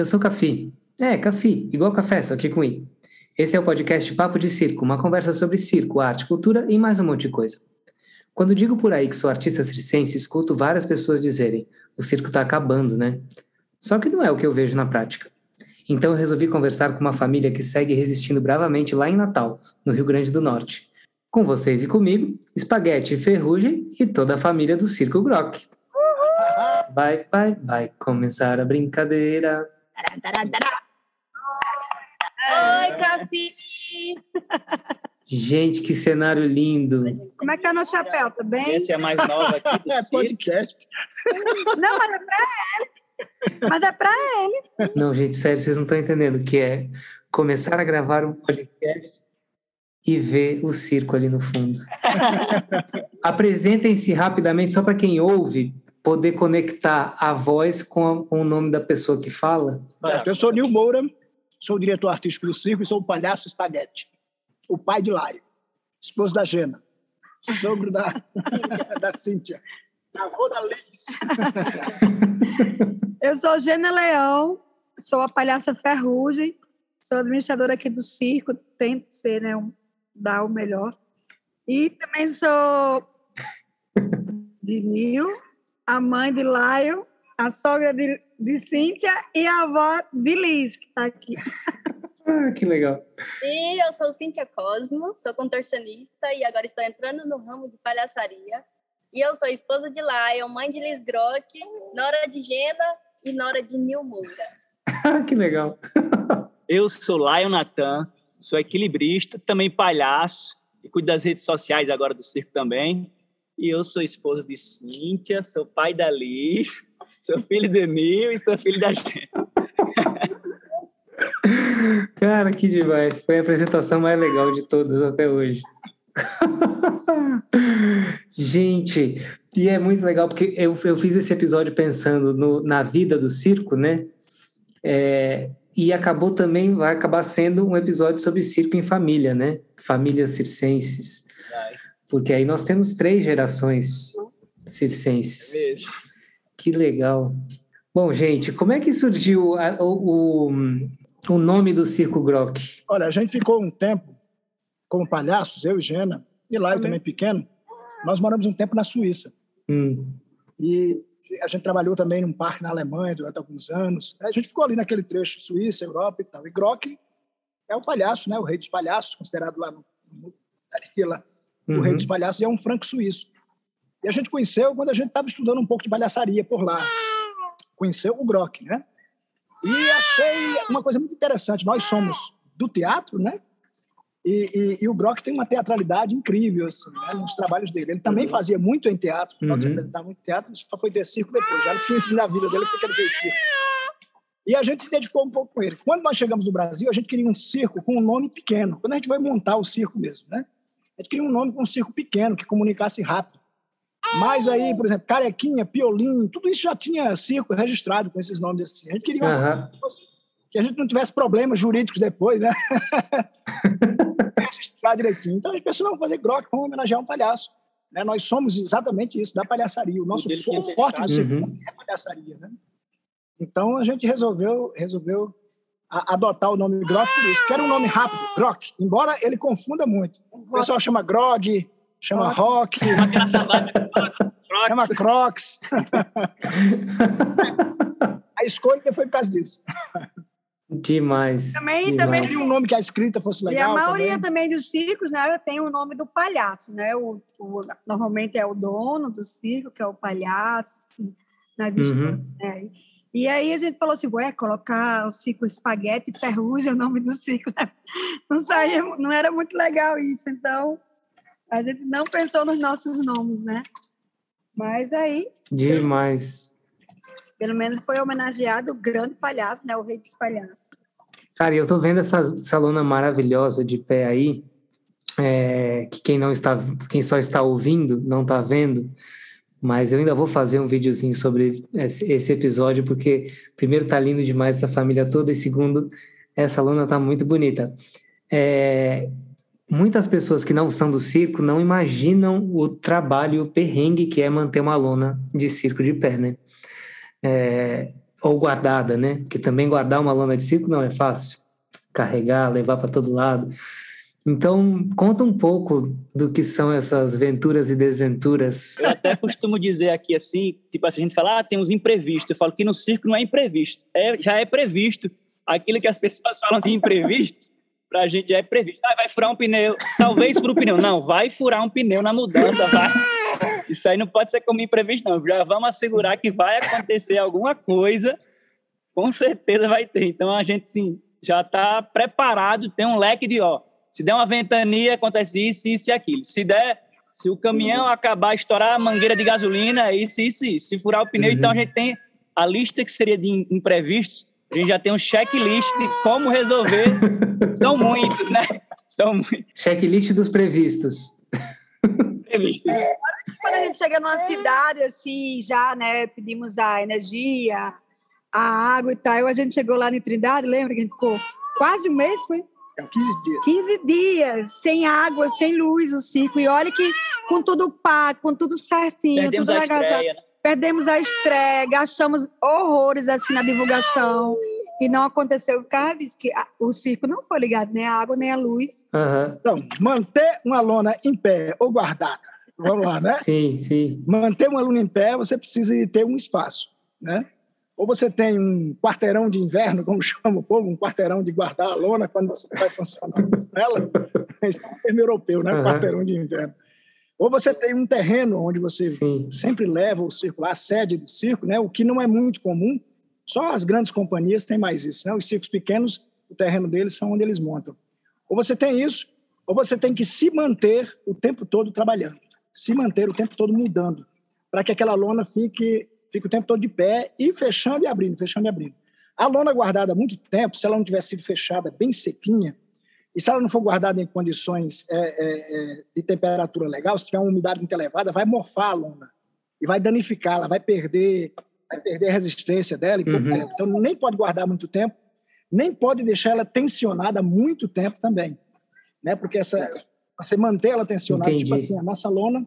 eu sou Cafi. É, Cafi, igual café, só que com I. Esse é o podcast Papo de Circo, uma conversa sobre circo, arte, cultura e mais um monte de coisa. Quando digo por aí que sou artista circense, escuto várias pessoas dizerem: o circo tá acabando, né? Só que não é o que eu vejo na prática. Então eu resolvi conversar com uma família que segue resistindo bravamente lá em Natal, no Rio Grande do Norte. Com vocês e comigo, Espaguete, Ferrugem e toda a família do Circo Grok. Vai, vai, vai começar a brincadeira. Oi, Cafi! Gente, que cenário lindo. Como é que tá no chapéu? Tá bem? Esse é mais nova aqui do É circo. podcast. Não, mas é pra ele. Mas é pra ele. Não, gente, sério, vocês não estão entendendo o que é começar a gravar um podcast e ver o circo ali no fundo. Apresentem-se rapidamente, só para quem ouve poder conectar a voz com, a- com o nome da pessoa que fala. Eu sou Nil Moura, sou diretor artístico do circo e sou o palhaço Espaguete, o pai de Laio, esposo da Gena, sogro da, da Cíntia, avô da Liz. Eu sou Gena Leão, sou a palhaça Ferrugem, sou administradora aqui do circo, tento ser, né, um- dar o melhor. E também sou de Nil, a mãe de Lion, a sogra de, de Cíntia e a avó de Liz, que está aqui. Ah, que legal. E eu sou Cíntia Cosmo, sou contorcionista e agora estou entrando no ramo de palhaçaria. E eu sou esposa de Lion, mãe de Liz Grock, nora de Gena e nora de Nil Moura. Ah, que legal. Eu sou Lion Natan, sou equilibrista, também palhaço, e cuido das redes sociais agora do circo também. E eu sou esposo de Cíntia, sou pai da Liz, sou filho do Nil e sou filho da gente. Cara, que demais. Foi a apresentação mais legal de todas até hoje. Gente, e é muito legal porque eu, eu fiz esse episódio pensando no- na vida do circo, né? É, e acabou também, vai acabar sendo um episódio sobre circo em família, né? Famílias circenses. Porque aí nós temos três gerações circenses. Mesmo. Que legal. Bom, gente, como é que surgiu a- o, o, o nome do Circo Grok? Olha, a gente ficou um tempo como palhaços, eu e Gena, e Laio Também. também pequeno, nós moramos um tempo na Suíça. Hum, E a gente trabalhou também num parque na Alemanha durante alguns anos. A gente ficou ali naquele trecho, Suíça, Europa e tal. E Grok é o palhaço, né? O rei dos palhaços, considerado lá no, no ali lá, o uhum. rei dos palhaços, e é um franco suíço. E a gente conheceu quando a gente estava estudando um pouco de palhaçaria por lá. Conheceu o Grok, né? E achei uma coisa muito interessante. Nós somos do teatro, né? E, e- e o Grok tem uma teatralidade incrível assim, né, nos trabalhos dele. Ele também fazia muito em teatro, Grok se Uhum. apresentava muito em teatro, só foi ter circo depois. Já no fim da vida dele, porque ele fez circo. E a gente se dedicou um pouco com ele. Quando nós chegamos no Brasil, a gente queria um circo com um nome pequeno. Quando a gente foi montar o circo mesmo, né? A gente queria um nome com um circo pequeno, que comunicasse rápido. Mas aí, por exemplo, Carequinha, Piolim, tudo isso já tinha circo registrado com esses nomes assim. A gente queria Aham. que fosse- que a gente não tivesse problemas jurídicos depois, né? Registrar direitinho. Então a gente pensou, não, vamos fazer Grok, vamos homenagear um palhaço. Né? Nós somos exatamente isso, da palhaçaria. O nosso fechado. forte do circo Uhum. é a palhaçaria, né? Então a gente resolveu, resolveu a- adotar o nome Grok por isso, que era um nome rápido, Grok, embora ele confunda muito. O pessoal chama Grog, chama Rock, chama Crocs. a escolha foi por causa disso. Demais. Também- demais. também- um nome que a escrita fosse E a legal. maioria também. também. dos circos, né, tem o nome do palhaço, né? O, o- normalmente é o dono do circo, que é o palhaço, assim, nas Uhum. histórias, né? E aí a gente falou assim, ué, colocar o circo espaguete e ferrugem é o nome do circo, né? Não saía, não era muito legal isso, então a gente não pensou nos nossos nomes, né? Mas aí, Demais. pelo menos foi homenageado o grande palhaço, né? O rei dos palhaços. Cara, eu tô vendo essa, essa lona maravilhosa de pé aí, é, que quem não está, quem só está ouvindo não está vendo, mas eu ainda vou fazer um videozinho sobre esse, episódio, porque primeiro tá lindo demais essa família toda, e segundo, essa lona tá muito bonita. É, muitas pessoas que não são do circo não imaginam o trabalho, o perrengue que é manter uma lona de circo de pé, né? É, Ou guardada, né? Que também guardar uma lona de circo não é fácil. Carregar, levar para todo lado. Então, conta um pouco do que são essas venturas e desventuras. Eu até costumo dizer aqui assim, tipo assim, a gente fala, ah, tem uns imprevistos. Eu falo que no circo não é imprevisto, é, já é previsto. Aquilo que as pessoas falam de imprevisto, para a gente já é previsto. Ah, vai furar um pneu, talvez fure um pneu. Não, vai furar um pneu na mudança, vai. Isso aí não pode ser como imprevisto, não. Já vamos assegurar que vai acontecer alguma coisa, com certeza vai ter. Então, a gente, sim, já está preparado, tem um leque de, ó, se der uma ventania, acontece isso, isso e aquilo. Se der, se o caminhão acabar, estourar a mangueira de gasolina, é isso, isso, isso. Se furar o pneu, uhum. então a gente tem a lista que seria de imprevistos, a gente já tem um checklist de como resolver. São muitos, né? São muitos. Checklist dos previstos. É, quando a gente chega numa cidade, assim, já, né, pedimos a energia, a água e tal, a gente chegou lá em Trindade, lembra que a gente ficou quase um mês, foi? 15 dias. 15 dias, sem água, sem luz, o circo. E olha que com tudo pago, com tudo certinho, Perdemos tudo a legal. Estreia, né? Perdemos a estreia, gastamos horrores assim na divulgação. E não aconteceu por causa disso, que o circo não foi ligado nem a água, nem a luz. Uhum. Então, manter uma lona em pé ou guardada. Vamos lá, né? Sim, sim. Manter uma lona em pé, você precisa ter um espaço, né? Ou você tem um quarteirão de inverno, como chama o povo, um quarteirão de guardar a lona quando você vai funcionar com ela, esse é um termo europeu, né? Uhum. Quarteirão de inverno. Ou você tem um terreno onde você Sim. sempre leva o circo a sede do circo, né? o que não é muito comum, só as grandes companhias têm mais isso. Né? Os circos pequenos, o terreno deles são onde eles montam. Ou você tem isso, ou você tem que se manter o tempo todo trabalhando, se manter o tempo todo mudando, para que aquela lona fique fica o tempo todo de pé e fechando e abrindo, fechando e abrindo. A lona guardada há muito tempo, se ela não tivesse sido fechada bem sequinha, e se ela não for guardada em condições é, é, é, de temperatura legal, se tiver uma umidade muito elevada, vai morfar a lona e vai danificar, ela vai perder, vai perder a resistência dela uhum. tempo. Então, nem pode guardar muito tempo, nem pode deixar ela tensionada muito tempo também, né? Porque essa, você manter ela tensionada, tipo Entendi. tipo assim, a nossa lona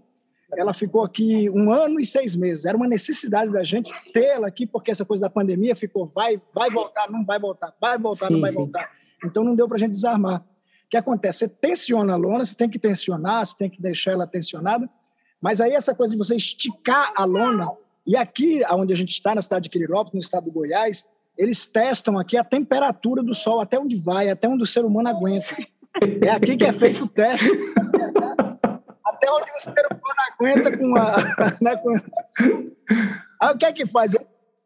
ela ficou aqui um ano e seis meses. Era uma necessidade da gente tê-la aqui, porque essa coisa da pandemia ficou vai, vai voltar, não vai voltar, vai voltar, sim, não vai sim. voltar. Então não deu para a gente desarmar. O que acontece? Você tensiona a lona, você tem que tensionar, você tem que deixar ela tensionada, mas aí essa coisa de você esticar a lona, e aqui onde a gente está, na cidade de Quirilópolis, no estado do Goiás, eles testam aqui a temperatura do sol, até onde vai, até onde o ser humano aguenta. É aqui que é feito o teste até onde o ser humano aguenta com a. Né, com... Aí o que é que faz?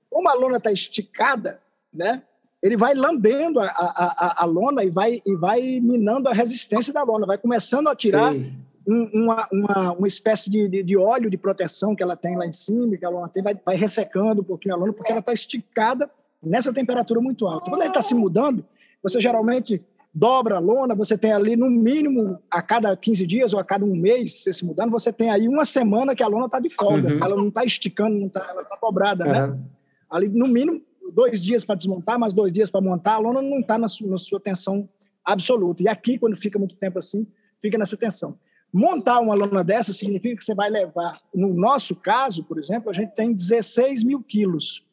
Como a lona está esticada, né? Ele vai lambendo a, a, a, lona e vai, e vai minando a resistência da lona, vai começando a tirar um, uma, uma, uma espécie de, de, de, óleo de proteção que ela tem lá em cima, que a lona tem, vai, vai ressecando um pouquinho a lona, porque ela está esticada nessa temperatura muito alta. Quando ele está se mudando, você geralmente dobra a lona, você tem ali no mínimo a cada 15 dias ou a cada um mês, você se mudando, você tem aí uma semana que a lona está de folga, uhum. ela não está esticando, não tá, ela está dobrada, uhum. né? Ali no mínimo dois dias para desmontar, mais dois dias para montar, a lona não está na, na sua tensão absoluta. E aqui, quando fica muito tempo assim, fica nessa tensão. Montar uma lona dessa significa que você vai levar, no nosso caso, por exemplo, a gente tem 16 mil quilos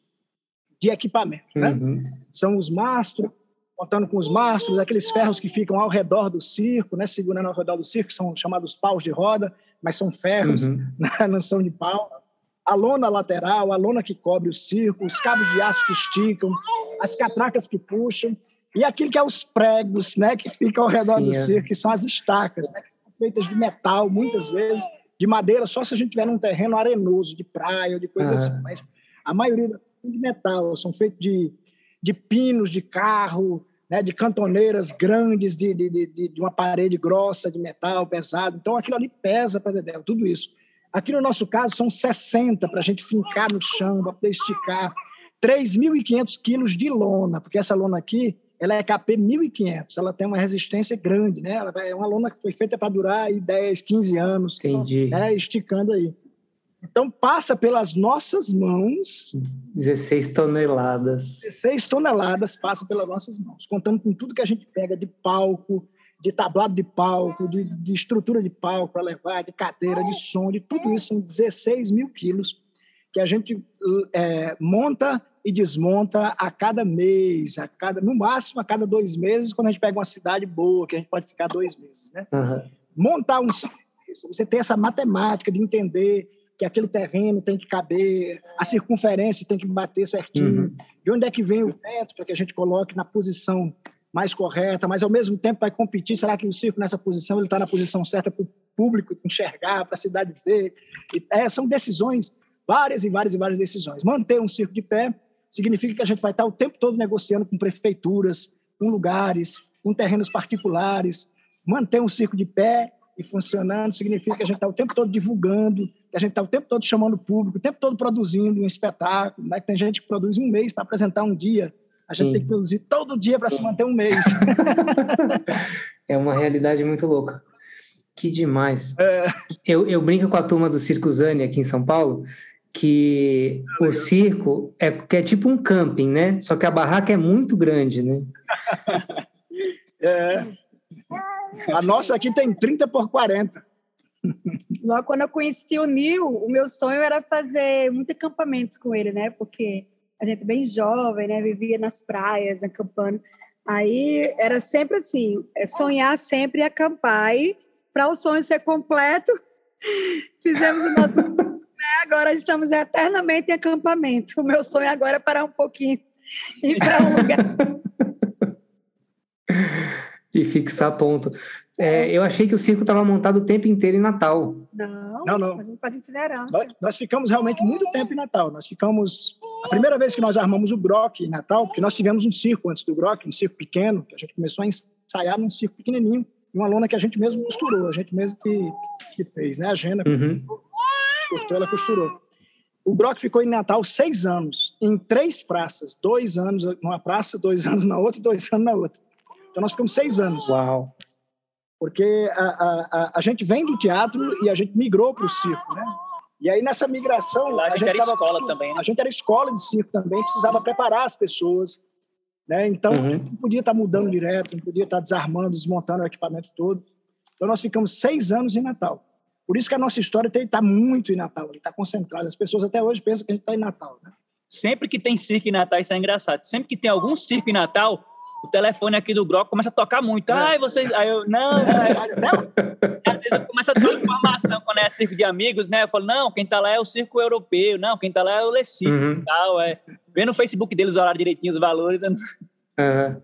de equipamento, né? Uhum. São os mastros, contando com os mastros, aqueles ferros que ficam ao redor do circo, né, segurando ao redor do circo, são chamados paus de roda, mas são ferros, uhum. né, não são de pau. A lona lateral, a lona que cobre o circo, os cabos de aço que esticam, as catracas que puxam, e aquilo que é os pregos, né, que ficam ao redor Sim, do é. circo, que são as estacas, né, que são feitas de metal, muitas vezes, de madeira, só se a gente tiver num terreno arenoso, de praia ou de coisa assim. Mas a maioria é de metal, são feitos de de pinos de carro, né, de cantoneiras grandes, de, de, de, de, uma parede grossa, de metal pesado. Então, aquilo ali pesa para Dedéu, tudo isso. Aqui no nosso caso, são 60 para a gente fincar no chão, para poder esticar. 3.500 quilos de lona, porque essa lona aqui ela é KP 1.500, ela tem uma resistência grande, né? Ela é uma lona que foi feita para durar aí 10, 15 anos, Entendi. Né? esticando aí. Então, passa pelas nossas mãos. 16 toneladas. 16 toneladas passa pelas nossas mãos, contando com tudo que a gente pega de palco, de tablado de palco, de, de estrutura de palco para levar, de cadeira, de som, de tudo isso, são 16 mil quilos que a gente é, monta e desmonta a cada mês, a cada, no máximo a cada dois meses, quando a gente pega uma cidade boa, que a gente pode ficar dois meses. Né? Aham. Montar um você tem essa matemática de entender que aquele terreno tem que caber, a circunferência tem que bater certinho, Uhum. de onde é que vem o vento para que a gente coloque na posição mais correta, mas ao mesmo tempo vai competir, será que o circo nessa posição ele está na posição certa para o público enxergar, para a cidade ver? E, é, são decisões, várias e várias e várias decisões. Manter um circo de pé significa que a gente vai estar o tempo todo negociando com prefeituras, com lugares, com terrenos particulares. Manter um circo de pé e funcionando significa que a gente está o tempo todo divulgando, que a gente está o tempo todo chamando o público, o tempo todo produzindo um espetáculo. Né? Tem gente que produz um mês para apresentar um dia. A gente Sim. tem que produzir todo dia para se manter um mês. É uma realidade muito louca. Que demais. É. Eu, eu brinco com a turma do Circo Zani aqui em São Paulo, que o circo é, que é tipo um camping, né? Só que a barraca é muito grande, né? É. A nossa aqui tem 30 por 40. Logo quando eu conheci o Nil, o meu sonho era fazer muitos acampamentos com ele, né? Porque a gente é bem jovem, né? Vivia nas praias, acampando. Aí era sempre assim, é sonhar sempre e acampar. E para o sonho ser completo, fizemos o nosso. né? Agora estamos eternamente em acampamento. O meu sonho agora é parar um pouquinho e ir para um lugar. E fixar ponto. É, eu achei que o circo estava montado o tempo inteiro em Natal. Não, Não, não. a gente faz itinerância. Nós, nós ficamos realmente muito tempo em Natal. Nós ficamos. A primeira vez que nós armamos o Brock em Natal, porque nós tivemos um circo antes do Brock, um circo pequeno, que a gente começou a ensaiar num circo pequenininho, e uma lona que a gente mesmo costurou, a gente mesmo que, que fez, né? A Gena Uhum. cortou, ela costurou. O Brock ficou em Natal seis anos, em três praças, dois anos numa praça, dois anos na outra e dois anos na outra. Então nós ficamos seis anos, Uau. porque a, a, a, a gente vem do teatro e a gente migrou para o circo, né? E aí nessa migração Lá a gente era tava escola também, né? A gente era escola de circo também, precisava preparar as pessoas, né? Então Uhum. a gente não podia estar mudando direto, não podia estar desarmando, desmontando o equipamento todo. Então nós ficamos seis anos em Natal. Por isso que a nossa história está muito em Natal, está concentrada. As pessoas até hoje pensam que a gente está em Natal, né? Sempre que tem circo em Natal, isso é engraçado. Sempre que tem algum circo em Natal, o telefone aqui do Groco começa a tocar muito. É. Ai, vocês. Aí eu, não, não, Às vezes eu começo a dar informação quando é circo de amigos, né? Eu falo, não, quem tá lá é o circo europeu, não, quem tá lá é o Lecico Uhum. e tal. É. Vê no Facebook deles o horário direitinho, os valores. eu não- Aham.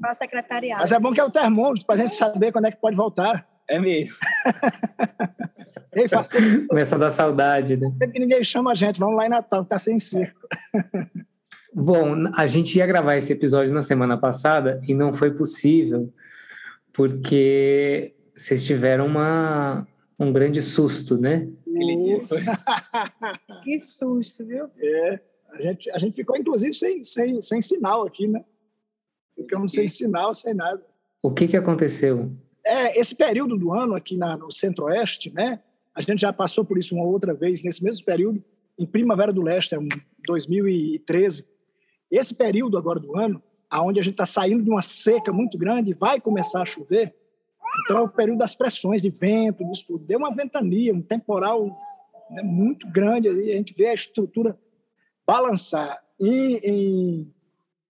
Para secretariado. Mas é bom que é o termômetro para a gente saber quando é que pode voltar. É mesmo. Ei, faz tempo, Começa a dar saudade, né? faz tempo que ninguém chama a gente. Vamos lá em Natal, que está sem circo. Bom, a gente ia gravar esse episódio na semana passada e não foi possível porque vocês tiveram uma, um grande susto, né? Que susto, viu? É, a gente, a gente ficou, inclusive, sem, sem, sem sinal aqui, né? Ficamos sem sinal, sem nada. O que, que aconteceu? É, esse período do ano aqui na, no Centro-Oeste, né? A gente já passou por isso uma outra vez, nesse mesmo período, em Primavera do Leste, é um 2013. Esse período agora do ano, aonde a gente está saindo de uma seca muito grande, vai começar a chover. Então é o período das pressões de vento, disso tudo. Deu uma ventania, um temporal né, muito grande. A gente vê a estrutura balançar. E em,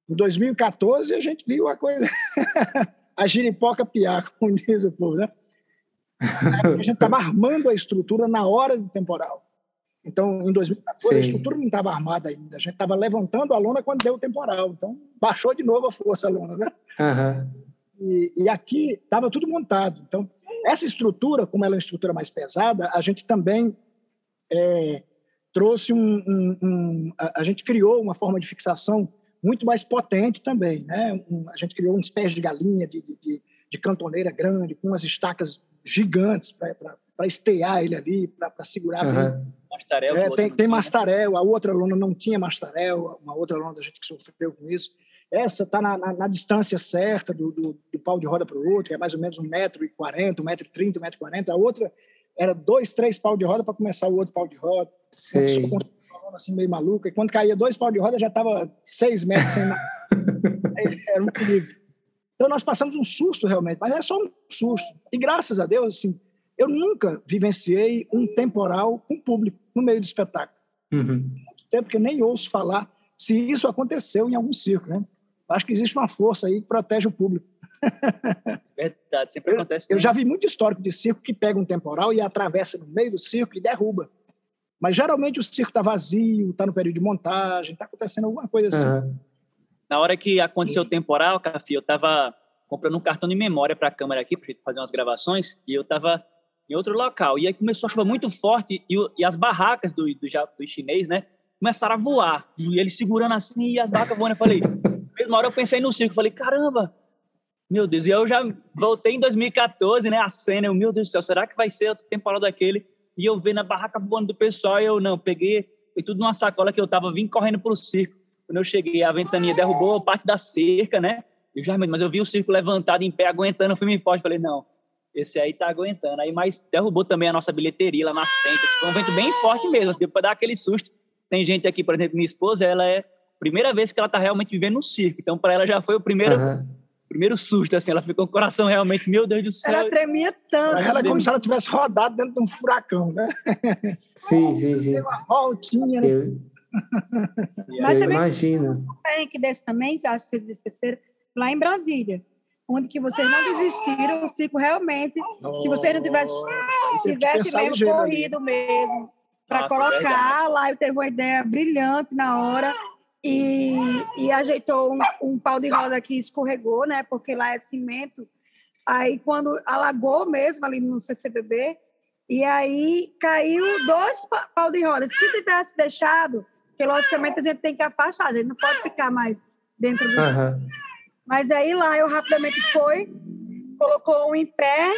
em 2014 a gente viu a coisa, a giripoca piar, como diz o povo, né? A gente estava armando a estrutura na hora do temporal. Então, em 2014, a Sim. estrutura não estava armada ainda. A gente estava levantando a lona quando deu o temporal. Então, baixou de novo a força a lona, né? Aham. E, e aqui estava tudo montado. Então, essa estrutura, como ela é uma estrutura mais pesada, a gente também é, trouxe um, um- um- a, a gente criou uma forma de fixação muito mais potente também, né? Um- a gente criou uns pés de galinha de, de- de, de cantoneira grande, com umas estacas gigantes para estear ele ali, para segurar bem Aham. Mastarel, é, tem, tem mastarel, a outra lona não tinha mastarel, uma outra lona da gente que sofreu com isso. Essa está na, na- na distância certa do, do, do pau de roda para o outro, que é mais ou menos um metro e quarenta, um metro e trinta, um metro e quarenta. A outra era dois, três pau de roda para começar o outro pau de roda. Sei. com uma lona assim meio maluca. E quando caía dois pau de roda, já estava seis metros sem nada. Era um perigo. Então nós passamos um susto realmente, mas é só um susto. E graças a Deus, assim, eu nunca vivenciei um temporal com público no meio do espetáculo Uhum. muito tempo que eu nem ouço falar. se isso aconteceu em algum circo, né? Acho que existe uma força aí que protege o público. Verdade, sempre acontece. Eu, eu já vi muito histórico de circo que pega um temporal e atravessa no meio do circo e derruba. Mas geralmente o circo está vazio, está no período de montagem, está acontecendo alguma coisa assim. Uhum. Na hora que aconteceu o temporal, Cafi, eu estava comprando um cartão de memória para a câmera aqui, para gente fazer umas gravações, e eu estava em outro local. E aí começou a chover muito forte e, e as barracas do, do, do, chinês, né, começaram a voar. E eles segurando assim e as barracas voando. Eu falei, mesma hora eu pensei no circo, falei, caramba, meu Deus. E eu já voltei em 2014, né, a cena, eu, meu Deus do céu, será que vai ser outro temporal daquele? E eu vendo a barraca voando do pessoal e eu, não, peguei, foi tudo numa sacola que eu tava, vim correndo pro circo. Quando eu cheguei, a ventania derrubou parte da cerca, né? Eu já, mas eu vi o circo levantado em pé, aguentando o filme forte. Falei, não, esse aí tá aguentando. Aí, mas derrubou também a nossa bilheteria lá na frente. Foi um vento bem forte mesmo, deu para dar aquele susto. Tem gente aqui, por exemplo, minha esposa, ela é a primeira vez que ela tá realmente vivendo no circo. Então, para ela já foi o primeiro, uhum. primeiro susto, assim. Ela ficou com o coração realmente, meu Deus do céu. Ela tremia tanto. Ela é como se ela tivesse rodado dentro de um furacão, né? Sim, sim, sim. Deu uma voltinha. Né? Eu... Mas eu imagino. Tem que desse também, acho que vocês esqueceram, lá em Brasília, onde que vocês não desistiram, o ciclo realmente, se vocês não tivessem tivesse mesmo corrido ali. mesmo, para colocar lá, eu teve uma ideia brilhante na hora e, e ajeitou um, um pau de roda que escorregou, né? Porque lá é cimento. Aí quando alagou mesmo ali no CCBB, e aí caiu dois pau de roda. Se tivesse deixado, porque logicamente a gente tem que afastar, a gente não pode ficar mais dentro do. Uhum. Mas aí lá eu rapidamente fui, colocou um em pé.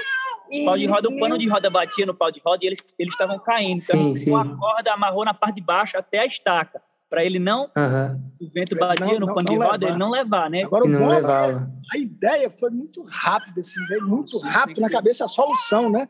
E pau de roda, o pano de roda batia no pau de roda e eles eles estavam caindo. Então, sim, a corda amarrou na parte de baixo até a estaca, para ele não. Uhum. O vento batia não, no pano de roda, levar. ele não levar, né? Agora, o não bom é levava. a ideia foi muito rápida, assim, veio muito sim, rápido na cabeça a solução, né?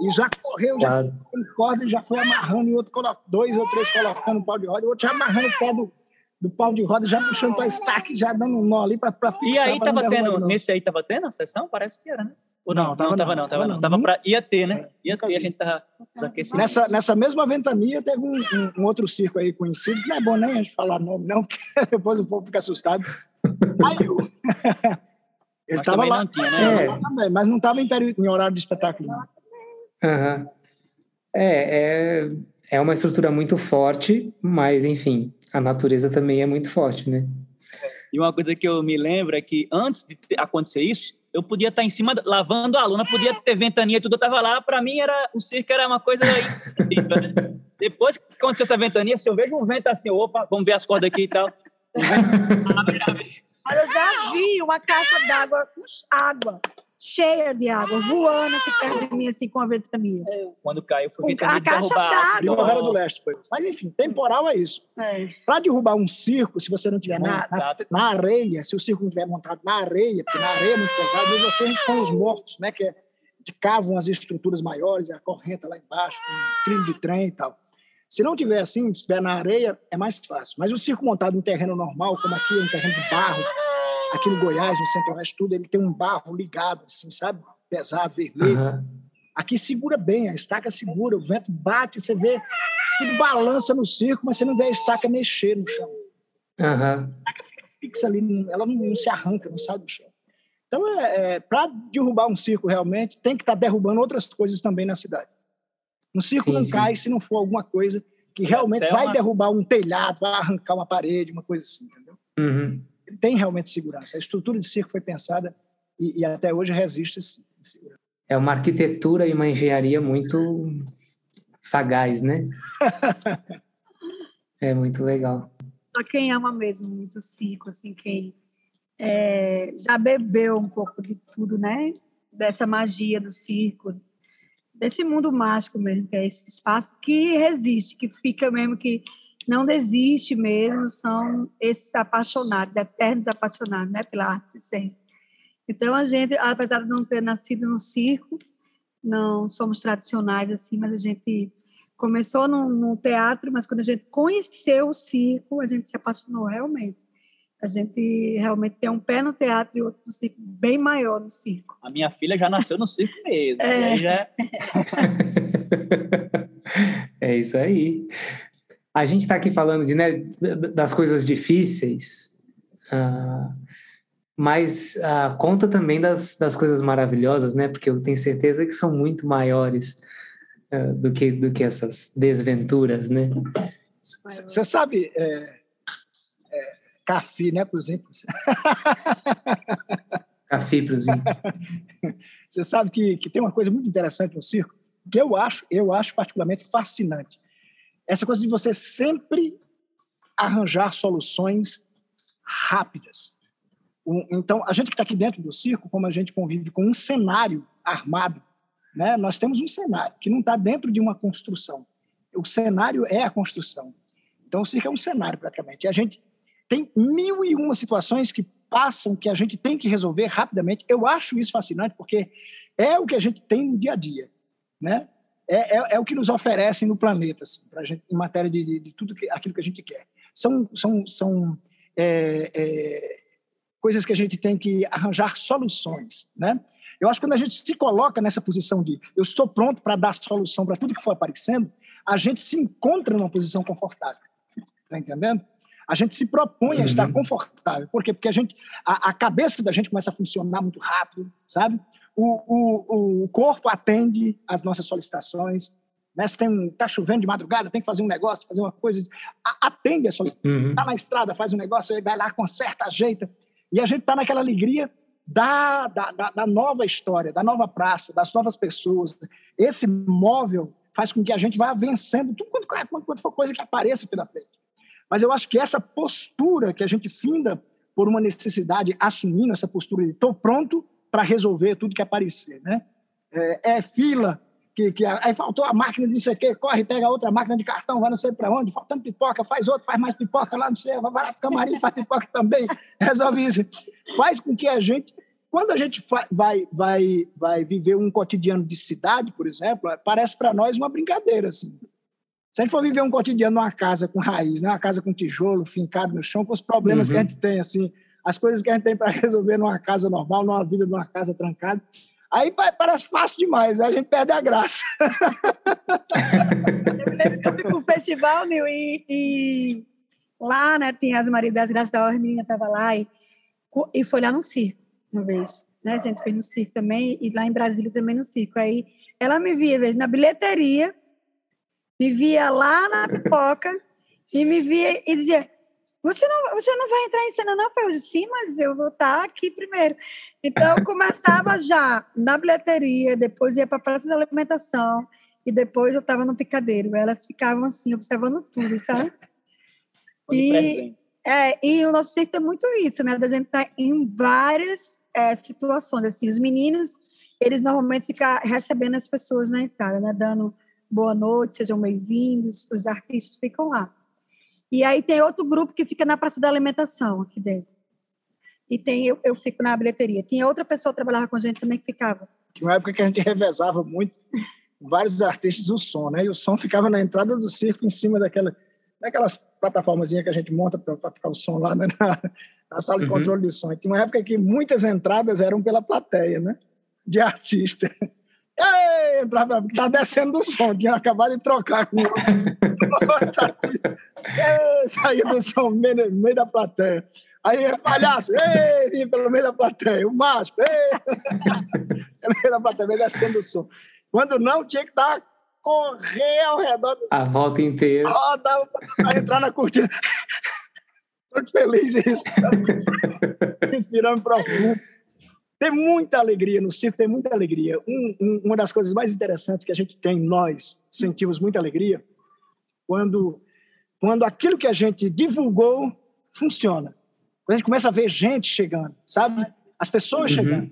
E já correu, já claro. com corda, já foi amarrando, e outro dois ou três colocando o pau de roda, e outro já amarrando o pé do, do pau de roda, já puxando para estaque, já dando um nó ali para fixar. E aí tava tendo, nesse aí tava tendo a sessão? Parece que era, né? Ou não, não, tava, não, tava não, tava não. Tava para ia ter, né? Ia ter, a gente tava Nessa, nessa mesma ventania teve um, um, um, outro circo aí conhecido, que não é bom nem a gente falar nome, não, porque depois o povo fica assustado. Aí eu... Ele estava lá, tinha, né? é. também, mas não estava em, em, horário de espetáculo. Uhum. É, é, é uma estrutura muito forte, mas enfim, a natureza também é muito forte, né? E uma coisa que eu me lembro é que antes de acontecer isso, eu podia estar em cima lavando a luna, podia ter ventania e tudo, eu estava lá, para mim era o circo era uma coisa incrível, né? Depois que aconteceu essa ventania, se eu vejo um vento assim, opa, vamos ver as cordas aqui e tal. Mas eu já vi uma caixa d'água com água cheia de água, voando aqui perto de mim, assim, com a ventania. É, quando caiu, foi ventania a caixa d'água. Primavera do Leste foi. Mas, enfim, temporal é isso. É. Para derrubar um circo, se você não tiver na, na, na, areia, se o circo não tiver montado na areia, porque na areia é muito pesado, às vezes você assim, com os mortos, né, que é, cavam as estruturas maiores, a correnta lá embaixo, com um trilho de trem e tal. Se não tiver assim, se estiver na areia, é mais fácil. Mas o circo montado em terreno normal, como aqui, um terreno de barro, aqui no Goiás, no Centro-Oeste, tudo, ele tem um barro ligado, assim, sabe? Pesado, vermelho. Uhum. Aqui segura bem, a estaca segura, o vento bate, você vê, tudo balança no circo, mas você não vê a estaca mexer no chão. Uhum. A estaca fica fixa ali, ela não, não se arranca, não sai do chão. Então, é, é para derrubar um circo realmente, tem que estar tá derrubando outras coisas também na cidade. Um circo sim, não sim. cai se não for alguma coisa que realmente vai uma... derrubar um telhado, vai arrancar uma parede, uma coisa assim, entendeu? Uhum ele tem realmente segurança. A estrutura de circo foi pensada e, e até hoje resiste segurança. É uma arquitetura e uma engenharia muito sagaz, né? é muito legal. Só quem ama mesmo muito circo, assim, quem é, já bebeu um pouco de tudo, né? Dessa magia do circo, desse mundo mágico mesmo, que é esse espaço que resiste, que fica mesmo que não desiste mesmo, são esses apaixonados, eternos apaixonados né, pela arte e ciência. Então, a gente, apesar de não ter nascido no circo, não somos tradicionais assim, mas a gente começou no, no, teatro, mas quando a gente conheceu o circo, a gente se apaixonou realmente. A gente realmente tem um pé no teatro e outro no circo, bem maior no circo. A minha filha já nasceu no circo mesmo. É, já... é isso aí. A gente está aqui falando de, né, das coisas difíceis, uh, mas uh, conta também das, das coisas maravilhosas, né? Porque eu tenho certeza que são muito maiores uh, do, que, do que essas desventuras, né? Você sabe, é, é, café, né, para os ímpios? Café para os. Você sabe que, que tem uma coisa muito interessante no circo, que eu acho, eu acho particularmente fascinante. Essa coisa de você sempre arranjar soluções rápidas. Então, a gente que está aqui dentro do circo, como a gente convive com um cenário armado, né? nós temos um cenário que não está dentro de uma construção. O cenário é a construção. Então, o circo é um cenário, praticamente. E a gente tem mil e uma situações que passam, que a gente tem que resolver rapidamente. Eu acho isso fascinante, porque é o que a gente tem no dia a dia. Né? É, é, é o que nos oferecem no planeta, assim, gente, em matéria de, de, de tudo que, aquilo que a gente quer. São, são, são é, é coisas que a gente tem que arranjar soluções, né? Eu acho que quando a gente se coloca nessa posição de eu estou pronto para dar solução para tudo que for aparecendo, a gente se encontra numa posição confortável. Tá entendendo? A gente se propõe uhum. a estar uhum. confortável. Por quê? Porque a gente, a, a, cabeça da gente começa a funcionar muito rápido, sabe? O, o, o corpo atende às nossas solicitações. Né? Se tem tá chovendo de madrugada, tem que fazer um negócio, fazer uma coisa, atende a solicitação. Uhum. Tá na estrada, faz um negócio, vai lá, conserta, ajeita. E a gente está naquela alegria da, da, da, da, nova história, da nova praça, das novas pessoas. Esse móvel faz com que a gente vá vencendo tudo quanto, quanto, quanto for coisa que apareça pela frente. Mas eu acho que essa postura que a gente finda por uma necessidade, assumindo essa postura de estou pronto para resolver tudo que aparecer, né? É, é fila, que, que aí faltou a máquina de não sei o quê, corre, pega outra máquina de cartão, vai não sei para onde, faltando pipoca, faz outro, faz mais pipoca lá, não sei, vai lá para o camarim, faz pipoca também, resolve isso. Faz com que a gente, quando a gente vai, vai, vai viver um cotidiano de cidade, por exemplo, parece para nós uma brincadeira, assim. Se a gente for viver um cotidiano numa casa com raiz, né, uma casa com tijolo, fincado no chão, com os problemas uhum. que a gente tem, assim, as coisas que a gente tem para resolver numa casa normal, numa vida numa casa trancada, Aí parece fácil demais, aí a gente perde a graça. eu fui para o festival, Nil, e, e, lá, né, tem as Maria das Graças da Ordem, a menina estava lá e, e foi lá no circo uma vez. Né? A gente foi no circo também, e lá em Brasília também no circo. Aí ela me via, vezes, na bilheteria, me via lá na pipoca, e me via e dizia: você não, você não vai entrar em cena, não? Eu disse, sim, mas eu vou estar aqui primeiro. Então, eu começava já na bilheteria, depois ia para a praça da alimentação, e depois eu estava no picadeiro. Elas ficavam assim, observando tudo, sabe? E, é, e o nosso circo é muito isso, né? Da gente estar tá em várias é, situações. Assim, os meninos, eles normalmente ficam recebendo as pessoas na entrada, né? Dando boa noite, sejam bem-vindos. Os artistas ficam lá. E aí tem outro grupo que fica na praça da alimentação, aqui dentro. E tem eu, eu fico na bilheteria. Tinha outra pessoa que trabalhava com a gente também que ficava. Tinha uma época que a gente revezava muito vários artistas o som, né? E o som ficava na entrada do circo, em cima daquela, daquelas plataformas que a gente monta para ficar o som lá né? na, na, sala de uhum. controle de som. E tinha uma época que muitas entradas eram pela plateia, né? De artista. Ei, entrava, tá descendo do som, tinha acabado de trocar com outro saía do som no meio, da plateia. Aí, palhaço, ei, vinha pelo meio da plateia, o mágico, ei, pelo meio da plateia, meio descendo do som. Quando não, tinha que dar, correr ao redor do... A volta inteira. Rodava para entrar na cortina. Tô feliz isso. Respirando profundo. Tem muita alegria no circo, tem muita alegria. Um, um, uma das coisas mais interessantes que a gente tem, nós sentimos muita alegria, quando, quando aquilo que a gente divulgou funciona. Quando a gente começa a ver gente chegando, sabe? As pessoas uhum. chegando.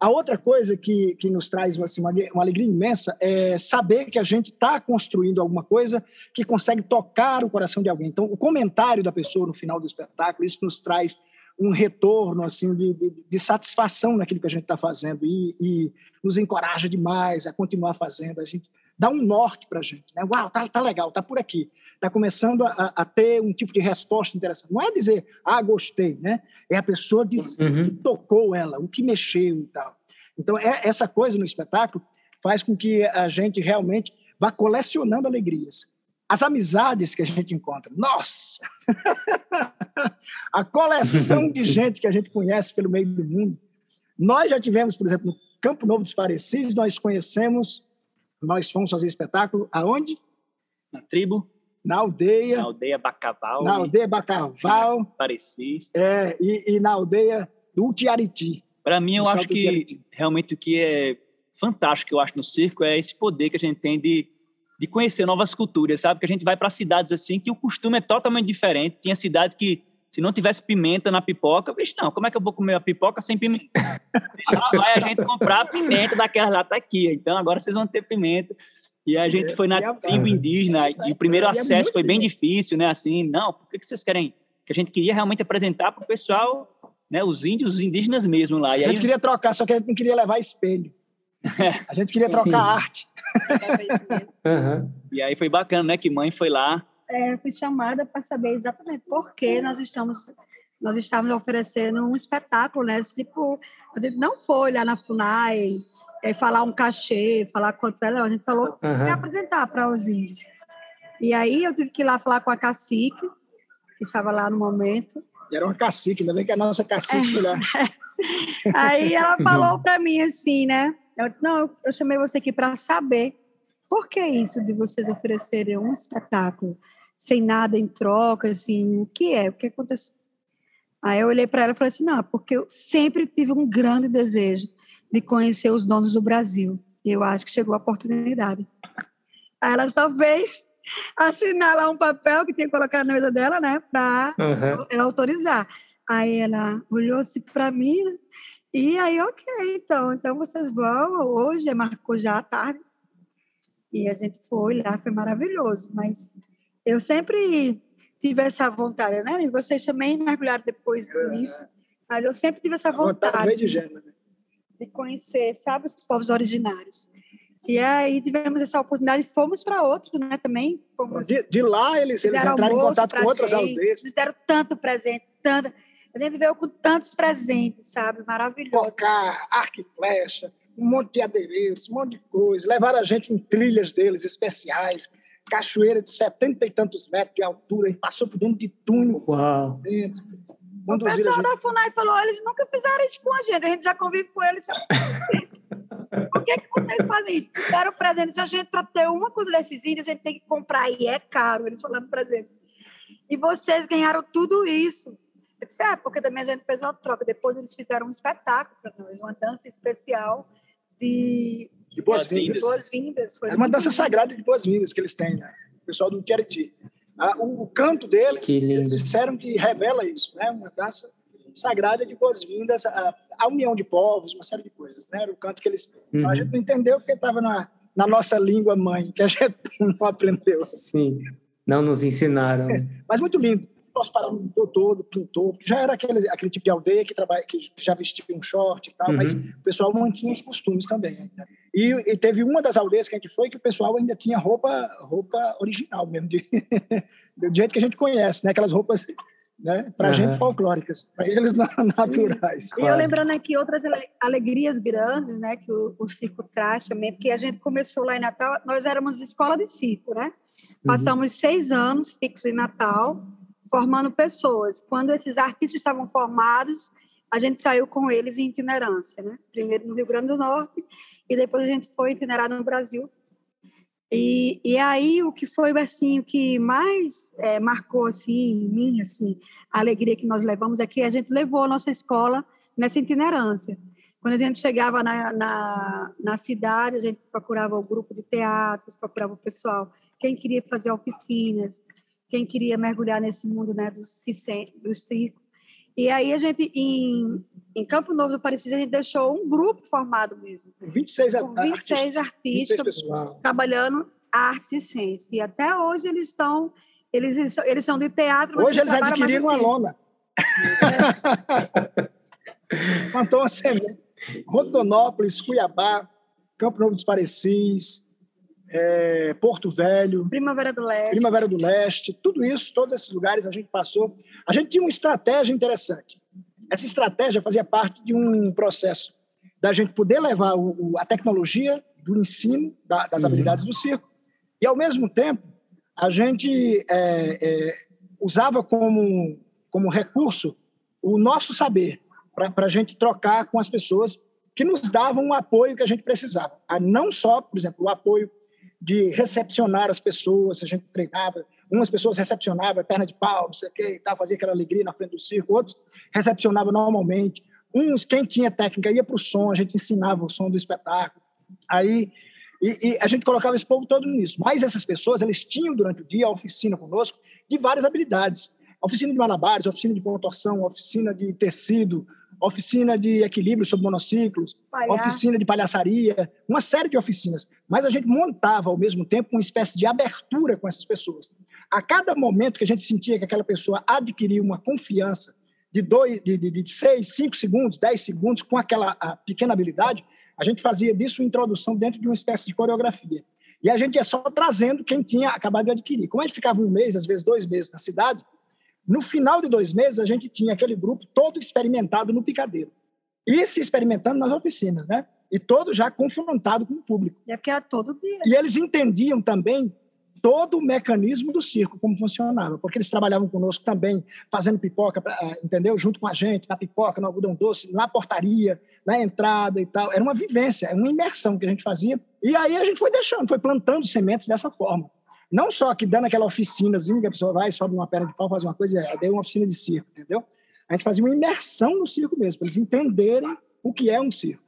A outra coisa que, que nos traz assim, uma, uma alegria imensa é saber que a gente está construindo alguma coisa que consegue tocar o coração de alguém. Então, o comentário da pessoa no final do espetáculo, isso nos traz um retorno assim de, de, de, satisfação naquilo que a gente está fazendo e, e, nos encoraja demais a continuar fazendo. A gente dá um norte para a gente, né? Uau, tá, tá legal, tá por aqui, tá começando a, a, ter um tipo de resposta interessante. Não é dizer, ah, gostei, né? É a pessoa dizer uhum. que tocou ela, o que mexeu e tal. Então é, essa coisa no espetáculo faz com que a gente realmente vá colecionando alegrias. As amizades que a gente encontra. Nossa! a coleção de gente que a gente conhece pelo meio do mundo. Nós já tivemos, por exemplo, no Campo Novo dos Parecis, nós conhecemos, nós fomos fazer espetáculo aonde? Na tribo. Na aldeia. Na aldeia Bacaval. Na aldeia Bacaval. Parecis. É, e, e na aldeia do Tiariti. Para mim, eu acho que realmente o que é fantástico, eu acho, no circo é esse poder que a gente tem de de conhecer novas culturas, sabe? Que a gente vai para cidades assim que o costume é totalmente diferente. Tinha cidade que se não tivesse pimenta na pipoca, bicho, não, como é que eu vou comer a pipoca sem pimenta? lá vai a gente comprar pimenta daquela lá tá aqui. Então agora vocês vão ter pimenta. E a gente foi na tribo indígena e o primeiro é acesso foi bem difícil, né? Assim, não, por que vocês querem? Que a gente queria realmente apresentar para o pessoal, né? Os índios, os indígenas mesmo lá. E a gente aí... queria trocar, só que a gente não queria levar espelho. A gente queria trocar Sim. arte. uhum. E aí foi bacana, né? Que mãe foi lá. É, fui chamada para saber exatamente por que nós estamos nós estávamos oferecendo um espetáculo, né? Tipo, a gente não foi lá na Funai é, falar um cachê, falar quanto era, a gente falou uhum. apresentar para os índios. E aí eu tive que ir lá falar com a cacique, que estava lá no momento. E era uma cacique, ainda bem que a nossa cacique foi lá. aí ela falou para mim assim, né? Ela disse, não, eu chamei você aqui para saber por que isso de vocês oferecerem um espetáculo sem nada em troca, assim, o que é? O que aconteceu? Aí eu olhei para ela e falei assim, não, porque eu sempre tive um grande desejo de conhecer os donos do Brasil. E eu acho que chegou a oportunidade. Aí ela só fez assinar lá um papel que tinha colocado na mesa dela, né, para uhum. ela autorizar. Aí ela olhou-se para mim, né, e aí, ok, então, então vocês vão, hoje marcou já à tarde, e a gente foi lá, foi maravilhoso, mas eu sempre tive essa vontade, né? E vocês também mergulharam depois disso, mas eu sempre tive essa vontade, de, gênero, né? de conhecer, sabe, os povos originários. E aí tivemos essa oportunidade, fomos para outro, né, também. Fomos, de, de, lá eles, eles entraram em contato com outras gente, aldeias. Nos deram tanto presente, tanto a gente veio com tantos presentes, sabe? Maravilhoso. Cocar, arco e flecha, um monte de adereço, um monte de coisa. Levaram a gente em trilhas deles especiais, cachoeira de setenta e tantos metros de altura, e passou por dentro de túnel. Uau! Dentro. O pessoal da FUNAI falou, eles nunca fizeram isso com a gente, a gente já convive com eles. Por que, que vocês fazem isso? Deram presentes a gente para ter uma coisa desses índios, a gente tem que comprar, e é caro, eles falando presente. E vocês ganharam tudo isso. Eu disse, é, porque também a gente fez uma troca. Depois eles fizeram um espetáculo para nós, uma dança especial de, de boas-vindas. Boas é uma dança sagrada de boas-vindas que eles têm, né? O pessoal do Queriti. Ah, o, o, canto deles, eles disseram que revela isso, né? Uma dança sagrada de boas-vindas à, à, união de povos, uma série de coisas, né? Era o canto que eles... Uhum. A gente não entendeu porque estava na, na nossa língua mãe, que a gente não aprendeu. Sim, não nos ensinaram. É, mas muito lindo nós paramos no todo, pintor, já era aquele, aquele tipo de aldeia que, trabalha, que já vestia um short e tal, uhum. mas o pessoal mantinha os costumes também. E, e, teve uma das aldeias que a gente foi que o pessoal ainda tinha roupa, roupa original mesmo, de, do jeito que a gente conhece, né? aquelas roupas né? Para uhum. gente folclóricas, para eles naturais. E eu lembrando aqui outras alegrias grandes, né, que o, o, circo traz também, porque a gente começou lá em Natal, nós éramos escola de circo, né? Uhum. Passamos uhum. seis anos fixos em Natal, formando pessoas. Quando esses artistas estavam formados, a gente saiu com eles em itinerância, né? Primeiro no Rio Grande do Norte e depois a gente foi itinerado no Brasil. E, e aí o que foi assim o que mais é, marcou assim em mim assim a alegria que nós levamos é que a gente levou a nossa escola nessa itinerância. Quando a gente chegava na, na, na cidade, a gente procurava o grupo de teatros, procurava o pessoal, quem queria fazer oficinas, quem queria mergulhar nesse mundo né, do, do circo. E aí a gente, em, em Campo Novo do Parecis, a gente deixou um grupo formado mesmo. 26, 26 artistas, artistas trabalhando artes e ciências. E até hoje eles estão, eles, eles são de teatro. Hoje eles adquiriram uma lona. É. Plantou uma semente. Rondonópolis, Cuiabá, Campo Novo dos Parecis, é, Porto Velho, Primavera do Leste, Primavera do Leste, tudo isso, todos esses lugares a gente passou. A gente tinha uma estratégia interessante. Essa estratégia fazia parte de um processo da gente poder levar o, o, a tecnologia do ensino da, das uhum. habilidades do circo e, ao mesmo tempo, a gente é, é, usava como, como recurso o nosso saber para a gente trocar com as pessoas que nos davam o apoio que a gente precisava. Ah, não só, por exemplo, o apoio de recepcionar as pessoas, a gente treinava, umas pessoas recepcionavam perna de pau, não sei o quê, e tal, fazia aquela alegria na frente do circo, outros recepcionavam normalmente, uns, quem tinha técnica, ia para o som, a gente ensinava o som do espetáculo, aí, e, e, a gente colocava esse povo todo nisso, mas essas pessoas, eles tinham durante o dia a oficina conosco de várias habilidades, oficina de malabares, oficina de pontuação, oficina de tecido, oficina de equilíbrio sobre monociclos, oficina de palhaçaria, uma série de oficinas. Mas a gente montava, ao mesmo tempo, uma espécie de abertura com essas pessoas. A cada momento que a gente sentia que aquela pessoa adquiria uma confiança de, dois, de, de, de seis, cinco segundos, dez segundos, com aquela pequena habilidade, a gente fazia disso uma introdução dentro de uma espécie de coreografia. E a gente ia só trazendo quem tinha acabado de adquirir. Como a gente ficava um mês, às vezes dois meses na cidade, no final de dois meses, a gente tinha aquele grupo todo experimentado no picadeiro. E se experimentando nas oficinas, né? E todo já confrontado com o público. É porque era todo dia. E eles entendiam também todo o mecanismo do circo, como funcionava, porque eles trabalhavam conosco também, fazendo pipoca, eh, entendeu? Junto com a gente, na pipoca, no algodão doce, na portaria, na entrada e tal. Era uma vivência, era uma imersão que a gente fazia. E aí a gente foi deixando, foi plantando sementes dessa forma. Não só que dando aquela oficinazinha que a pessoa vai, sobe uma perna de pau, faz uma coisa, é, deu uma oficina de circo, entendeu? A gente fazia uma imersão no circo mesmo, para eles entenderem o que é um circo,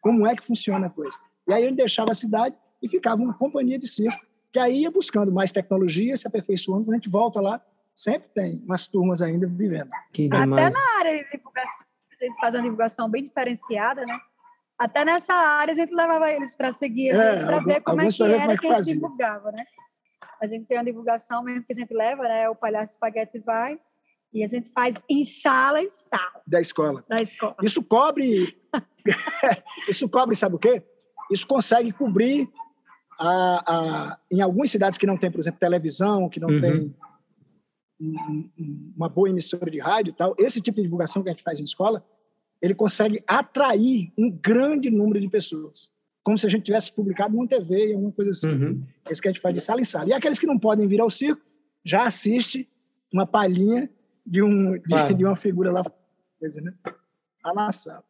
como é que funciona a coisa. E aí a gente deixava a cidade e ficava uma companhia de circo, que aí ia buscando mais tecnologia, se aperfeiçoando, quando a gente volta lá, sempre tem umas turmas ainda vivendo. Até na área de divulgação, a gente faz uma divulgação bem diferenciada, né? Até nessa área a gente levava eles para seguir, é, para ver como é que era é que, que eles divulgavam, né? A gente tem uma divulgação mesmo que a gente leva, né? O Palhaço Espaguete vai e a gente faz em sala em sala. Da escola. Da escola. Isso cobre... isso cobre, sabe o quê? Isso consegue cobrir a, a, em algumas cidades que não tem, por exemplo, televisão, que não uhum. tem uma boa emissora de rádio e tal, esse tipo de divulgação que a gente faz em escola, ele consegue atrair um grande número de pessoas como se a gente tivesse publicado numa TV, alguma coisa assim. Uhum. Esse que a gente faz de sala em sala. E aqueles que não podem vir ao circo, já assiste uma palhinha de, um, de, claro. de uma figura lá, coisa, né? lá na sala.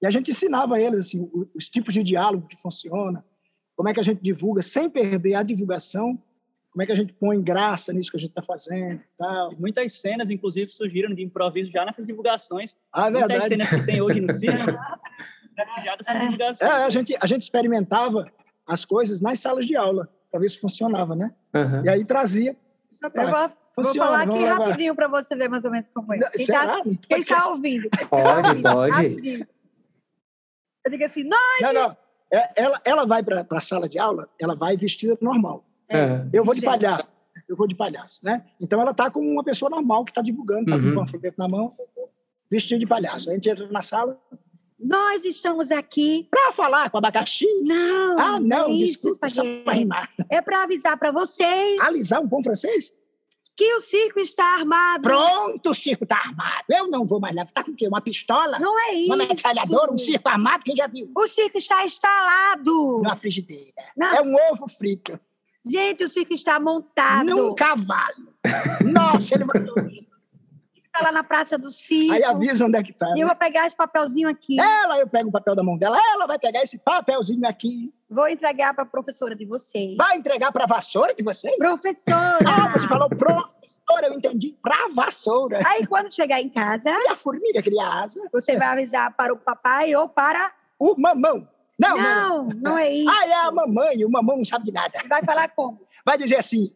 E a gente ensinava a eles assim, os, os tipos de diálogo que funciona, como é que a gente divulga sem perder a divulgação, como é que a gente põe graça nisso que a gente está fazendo tal. Muitas cenas, inclusive, surgiram de improviso já nessas divulgações. Ah, Muitas verdade. cenas que tem hoje no circo é, a gente, a gente experimentava as coisas nas salas de aula, para ver se funcionava, né? Uhum. E aí trazia. Vou, Funciona, vou falar aqui rapidinho para você ver mais ou menos como é. Quem está quem tá ouvindo? Pode, tá pode. Eu digo assim, nós... Não, não. É, ela, ela vai para a sala de aula, ela vai vestida normal. É. Eu vou de palhaço. Eu vou de palhaço, né? Então ela está como uma pessoa normal que está divulgando, está uhum. com um panfleto na mão, vestido de palhaço. A gente entra na sala, nós estamos aqui para falar com abacaxi. Não. Ah, não, é desculpa, para rimar. É para avisar para vocês. Alisar um pão francês? Que o circo está armado. Pronto, o circo está armado. Eu não vou mais lá. Está com o quê? Uma pistola? Não é isso. Uma metralhadora, um circo armado, quem já viu? O circo está instalado. Numa frigideira. Não. É um ovo frito. Gente, o circo está montado. Num cavalo. Nossa, ele mandou tá lá na praça do circo. Aí avisa onde é que tá. E eu vou pegar esse papelzinho aqui. Ela, eu pego o papel da mão dela, ela vai pegar esse papelzinho aqui. Vou entregar para a professora de vocês. Vai entregar para a vassoura de vocês? Professora! Ah, você falou professora, eu entendi. Para vassoura. Aí quando chegar em casa. E a formiga cria asa. Você vai avisar para o papai ou para. O mamão. Não, não, não, não é isso. Ah, é a mamãe, o mamão não sabe de nada. Vai falar como? Vai dizer assim,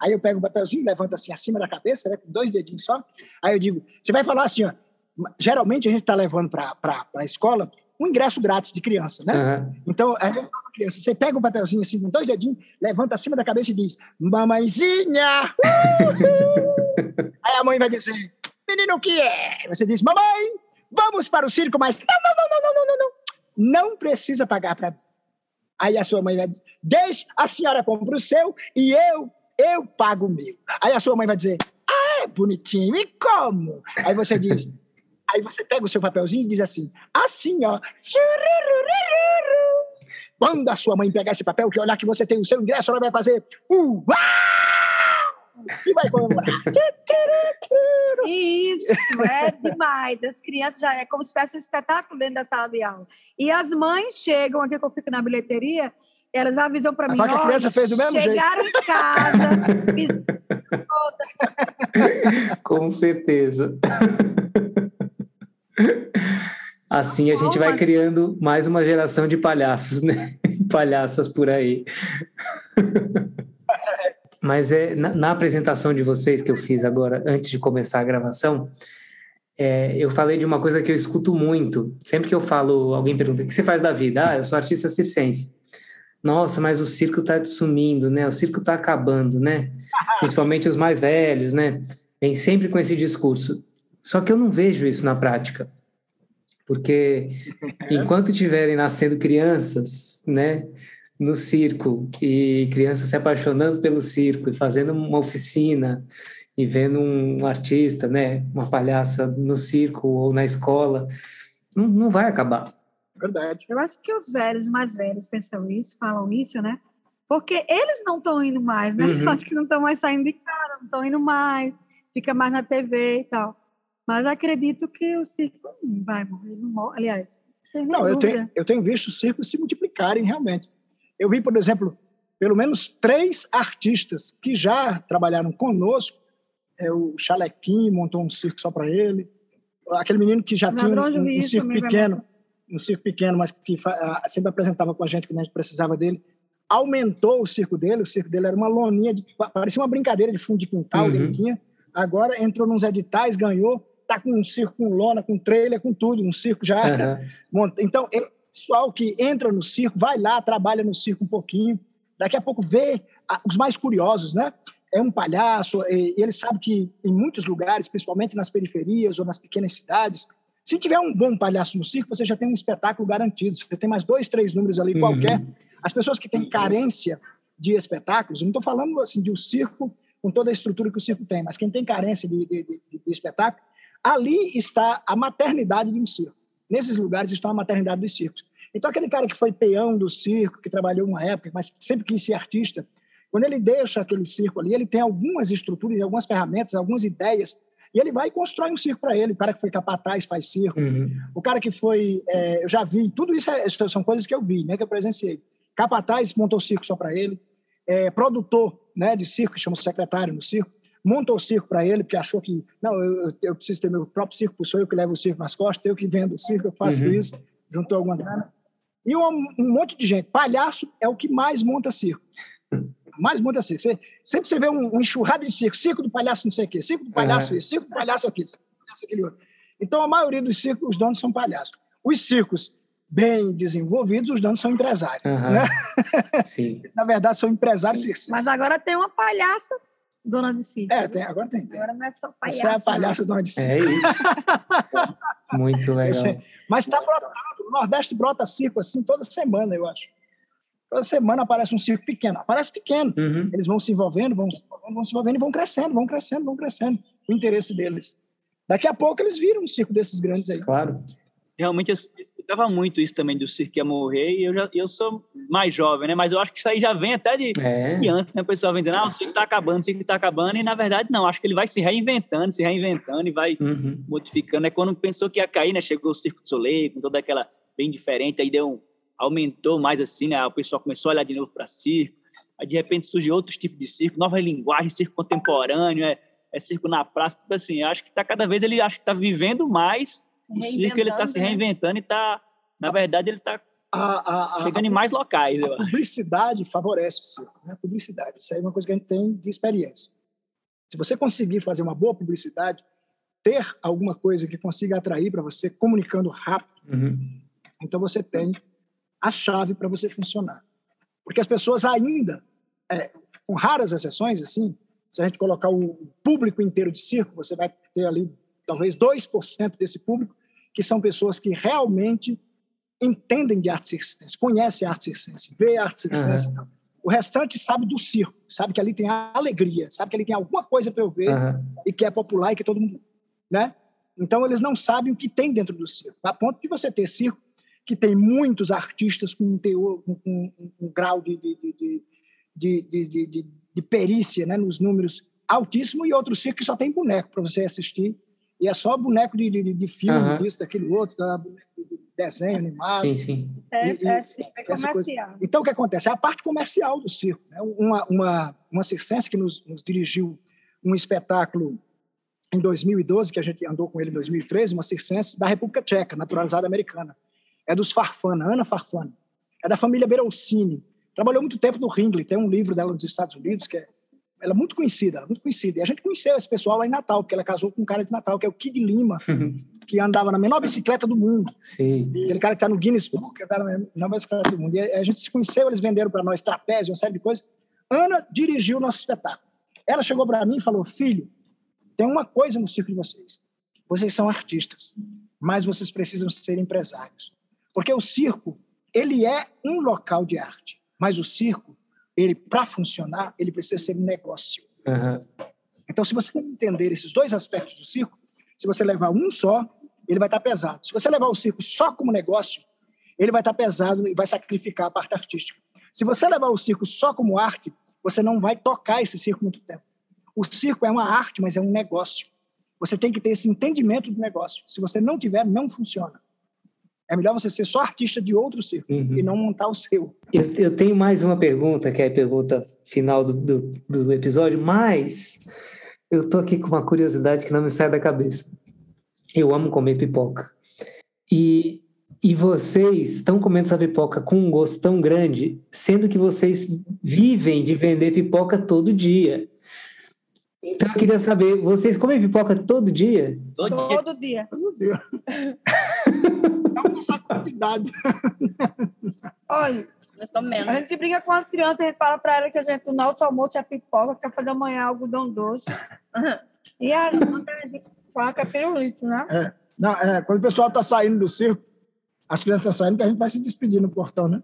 aí eu pego um papelzinho, levanto assim acima da cabeça, né, com dois dedinhos só, aí eu digo, você vai falar assim, ó, geralmente a gente está levando para a escola um ingresso grátis de criança, né? Uhum. Então, a gente fala criança, você pega um papelzinho assim, com dois dedinhos, levanta acima da cabeça e diz, mamãezinha! aí a mãe vai dizer, menino, o que é? Você diz, mamãe, vamos para o circo, mas não, não, não, não, não, não, não, não precisa pagar para mim. Aí a sua mãe vai dizer, deixa, a senhora compra o seu e eu, eu pago o meu. Aí a sua mãe vai dizer, ah, é bonitinho, e como? Aí você diz, aí você pega o seu papelzinho e diz assim, assim, ó. Quando a sua mãe pegar esse papel, que olhar que você tem o seu ingresso, ela vai fazer, uau! E vai comemorar. Isso, é demais. As crianças já é como se fosse um espetáculo dentro da sala de aula. E as mães chegam aqui que eu fico na bilheteria, elas avisam para mim. que a criança fez do mesmo chegaram jeito. em casa. Com certeza. Assim a gente vai criando mais uma geração de palhaços, né? Palhaças por aí. Mas é na, na, apresentação de vocês que eu fiz agora, antes de começar a gravação, é, eu falei de uma coisa que eu escuto muito. Sempre que eu falo, alguém pergunta: o que você faz da vida? Ah, eu sou artista circense. Nossa, mas o circo está sumindo, né? O circo está acabando, né? Principalmente os mais velhos, né? Vem sempre com esse discurso. Só que eu não vejo isso na prática. Porque enquanto tiverem nascendo crianças, né, no circo e crianças se apaixonando pelo circo e fazendo uma oficina e vendo um artista, né, uma palhaça no circo ou na escola, não, não vai acabar. Verdade. Eu acho que os velhos, mais velhos, pensam isso, falam isso, né? Porque eles não estão indo mais, né? Uhum. Eu acho que não estão mais saindo de casa, não estão indo mais, fica mais na TV e tal. Mas acredito que o circo vai morrer, não morre. Aliás, não, eu tenho, eu tenho visto os circos se multiplicarem realmente. Eu vi, por exemplo, pelo menos três artistas que já trabalharam conosco. É, o Chalequim montou um circo só para ele. Aquele menino que já tinha um, um circo pequeno, um circo pequeno, mas que sempre apresentava com a gente que a gente precisava dele. Aumentou o circo dele. O circo dele era uma loninha, de, parecia uma brincadeira de fundo de quintal uhum. ele tinha. Agora entrou nos editais, ganhou tá com um circo com lona, com trailer, com tudo, um circo já. Uhum. Então, o pessoal que entra no circo, vai lá, trabalha no circo um pouquinho, daqui a pouco vê os mais curiosos, né? É um palhaço, e ele sabe que em muitos lugares, principalmente nas periferias ou nas pequenas cidades, se tiver um bom palhaço no circo, você já tem um espetáculo garantido. Você tem mais dois, três números ali, uhum. qualquer. As pessoas que têm carência de espetáculos, eu não estou falando assim de um circo com toda a estrutura que o circo tem, mas quem tem carência de, de, de, de espetáculo, Ali está a maternidade de um circo. Nesses lugares está a maternidade dos circos. Então, aquele cara que foi peão do circo, que trabalhou uma época, mas sempre quis ser artista, quando ele deixa aquele circo ali, ele tem algumas estruturas, algumas ferramentas, algumas ideias, e ele vai e constrói um circo para ele. O cara que foi capataz faz circo. Uhum. O cara que foi. É, eu já vi, tudo isso é, são coisas que eu vi, né, que eu presenciei. Capataz montou circo só para ele. É, produtor né, de circo, que chama secretário no circo, montou o circo para ele, porque achou que, não, eu, eu, preciso ter meu próprio circo, sou eu que levo o circo nas costas, eu que vendo o circo, eu faço uhum. isso, juntou alguma grana. E um, um, monte de gente. Palhaço é o que mais monta circo. Mais monta circo. Você, sempre você vê um, um, enxurrado de circo, circo do palhaço não sei o quê, circo do palhaço uhum. isso, circo do palhaço aquilo, circo do palhaço aquele outro. Então, a maioria dos circos, os donos são palhaços. Os circos bem desenvolvidos, os donos são empresários. Uhum. Né? Sim. Na verdade, são empresários circenses. Mas agora tem uma palhaça dona de circo. É, tem, agora tem, tem. Agora não é só palhaço. Você é a palhaça dona de circo. É isso. Muito legal. Mas está brotando. O Nordeste brota circo assim toda semana, eu acho. Toda semana aparece um circo pequeno. Aparece pequeno. Uhum. Eles vão se envolvendo, vão se envolvendo, vão se envolvendo e vão crescendo, vão crescendo, vão crescendo. O interesse deles. Daqui a pouco eles viram um circo desses grandes aí. Claro realmente eu escutava muito isso também do circo que ia morrer, e eu, já, eu sou mais jovem, né? Mas eu acho que isso aí já vem até de, é. de antes, né? O pessoal vem dizendo, ah, o circo está acabando, o circo está acabando, e na verdade não, acho que ele vai se reinventando, se reinventando e vai uhum. modificando. É quando pensou que ia cair, né? Chegou o Circo de Soleil, com toda aquela bem diferente, aí deu um, aumentou mais assim, né? O pessoal começou a olhar de novo para circo, aí de repente surge outros tipos de circo, nova linguagem, circo contemporâneo, é, é circo na praça, tipo assim, acho que está cada vez ele acho que está vivendo mais o circo ele está se né? reinventando e está, na verdade, ele está chegando a, em mais locais. A publicidade favorece o circo, né? A publicidade, isso aí é uma coisa que a gente tem de experiência. Se você conseguir fazer uma boa publicidade, ter alguma coisa que consiga atrair para você, comunicando rápido, uhum. então você tem a chave para você funcionar. Porque as pessoas ainda, é, com raras exceções, assim, se a gente colocar o público inteiro de circo, você vai ter ali talvez 2% desse público, que são pessoas que realmente entendem de arte circense, conhecem a arte circense, vê a arte circense. Uhum. O restante sabe do circo, sabe que ali tem alegria, sabe que ali tem alguma coisa para eu ver uhum. e que é popular e que todo mundo, né? Então eles não sabem o que tem dentro do circo. A ponto de você ter circo que tem muitos artistas com um teor, com, com um, grau de, de, de, de perícia, né, nos números altíssimo e outro circo que só tem boneco para você assistir. E é só boneco de, de, de filme, Aham. disso, daquele outro, da, boneco de desenho animado. Sim, sim. É, E- é, sim, é comercial. Então, o que acontece? É a parte comercial do circo. Né? Uma, uma, uma circense que nos, nos dirigiu um espetáculo em 2012, que a gente andou com ele em 2013, uma circense da República Tcheca, naturalizada americana. É dos Farfana, Ana Farfana. É da família Berolcini. Trabalhou muito tempo no Ringley, tem um livro dela nos Estados Unidos, que é, ela é muito conhecida, é muito conhecida. E a gente conheceu esse pessoal lá em Natal, porque ela casou com um cara de Natal, que é o Kid Lima, que andava na menor bicicleta do mundo. Sim. Aquele cara que está no Guinness Book, que está na menor bicicleta do mundo. E a gente se conheceu, eles venderam para nós trapézio, uma série de coisas. Ana dirigiu o nosso espetáculo. Ela chegou para mim e falou: Filho, tem uma coisa no circo de vocês. Vocês são artistas, mas vocês precisam ser empresários. Porque o circo, ele é um local de arte, mas o circo, ele para funcionar, ele precisa ser um negócio. Aham. Então, se você entender esses dois aspectos do circo, se você levar um só, ele vai estar pesado. Se você levar o circo só como negócio, ele vai estar pesado e vai sacrificar a parte artística. Se você levar o circo só como arte, você não vai tocar esse circo muito tempo. O circo é uma arte, mas é um negócio. Você tem que ter esse entendimento do negócio. Se você não tiver, não funciona. É melhor você ser só artista de outro circo Uhum. e não montar o seu. Eu, eu tenho mais uma pergunta, que é a pergunta final do, do, do episódio, mas eu tô aqui com uma curiosidade que não me sai da cabeça. Eu amo comer pipoca. E, e vocês estão comendo essa pipoca com um gosto tão grande, sendo que vocês vivem de vender pipoca todo dia. Então eu queria saber, vocês comem pipoca todo dia? Todo dia Todo dia. Essa quantidade. Olha, Nós estamos a menos. gente brinca com as crianças, a gente fala para elas que a gente, o nosso almoço é pipoca, café da manhã é algodão doce. E a janta a gente fala que é pirulito, né? É, não, é, quando o pessoal está saindo do circo, as crianças estão saindo, que a gente vai se despedir no portão, né?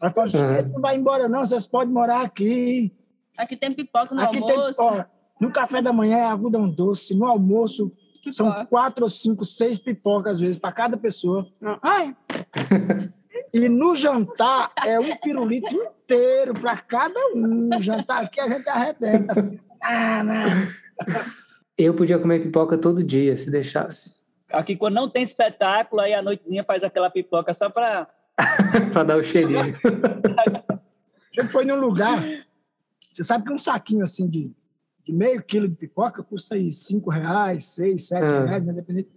Aí fala, Uhum. "Gente, não vai embora não, vocês podem morar aqui. Aqui tem pipoca no aqui tem, almoço. ó, no café da manhã é algodão doce, no almoço são Pipoca. quatro ou cinco, seis pipocas às vezes para cada pessoa. Ai, E no jantar é um pirulito inteiro para cada um. Jantar aqui a gente arrebenta. assim. Ah, não. Eu podia comer pipoca todo dia, se deixasse. Aqui, quando não tem espetáculo, aí a noitezinha faz aquela pipoca só para. para dar o cheirinho. A gente foi num lugar, você sabe que um saquinho assim de, de meio quilo de pipoca custa aí cinco reais, seis, sete Ah. reais, né? Dependendo.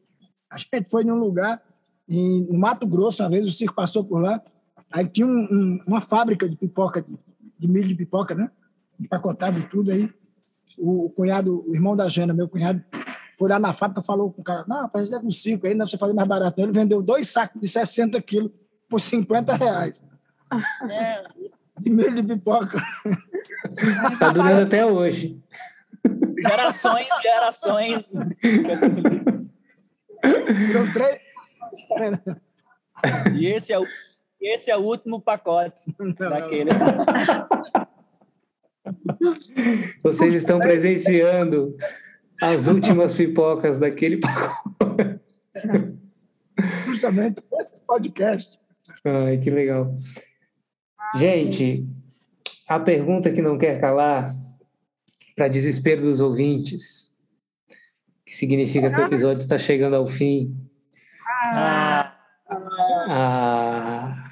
A gente foi num lugar, em, no Mato Grosso, uma vez o circo passou por lá, aí tinha um- um- uma fábrica de pipoca, de, de milho de pipoca, né? Empacotado e tudo aí. O, o cunhado, o irmão da Jana, meu cunhado, foi lá na fábrica falou com o cara, não, rapaz, é do circo aí, não você fazer mais barato. não." Ele vendeu dois sacos de 60 quilos por 50 reais É. de milho de pipoca. Tá durando até hoje. Gerações, gerações. Viram três E esse é o, esse é o último pacote daquele. Vocês estão presenciando as últimas pipocas daquele pacote. justamente esse podcast. Ai, que legal. Gente, a pergunta que não quer calar, para desespero dos ouvintes, que significa que o episódio está chegando ao fim. Ah, Ah,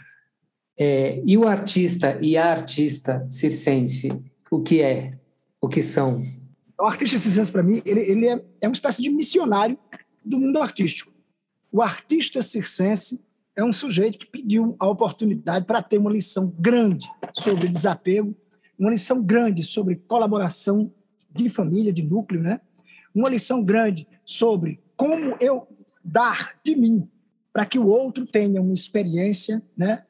é, e o artista e a artista circense, o que é? O que são? O artista circense, para mim, ele, ele é, é uma espécie de missionário do mundo artístico. O artista circense é um sujeito que pediu a oportunidade para ter uma lição grande sobre desapego, uma lição grande sobre colaboração de família, de núcleo, né? uma lição grande sobre como eu dar de mim para que o outro tenha uma experiência, né?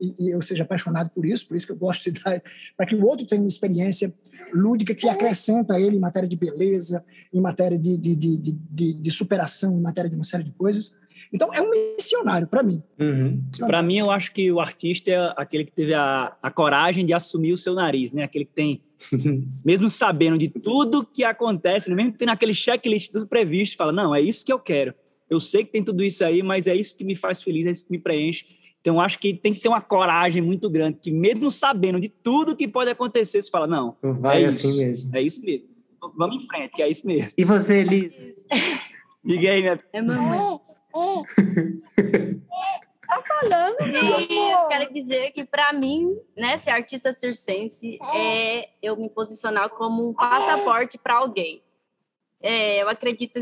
E, e eu seja apaixonado por isso, por isso que eu gosto de dar, para que o outro tenha uma experiência lúdica que acrescenta a ele em matéria de beleza, em matéria de, de, de, de, de- superação, em matéria de uma série de coisas. Então, é um missionário para mim. Uhum. Para mim, eu acho que o artista é aquele que teve a, a coragem de assumir o seu nariz, né? Aquele que tem, mesmo sabendo de tudo que acontece, mesmo tendo aquele checklist tudo previsto, fala: não, é isso que eu quero. Eu sei que tem tudo isso aí, mas é isso que me faz feliz, é isso que me preenche. Então, eu acho que tem que ter uma coragem muito grande, que mesmo sabendo de tudo que pode acontecer, você fala: não, Vai É assim isso. mesmo. é isso mesmo. vamos em frente, que é isso mesmo. E você, Liz? Diga aí, minha... É mamãe. Tá falando, meu E eu amor. quero dizer que, para mim, né, ser artista circense é eu me posicionar como um passaporte para alguém. É, eu acredito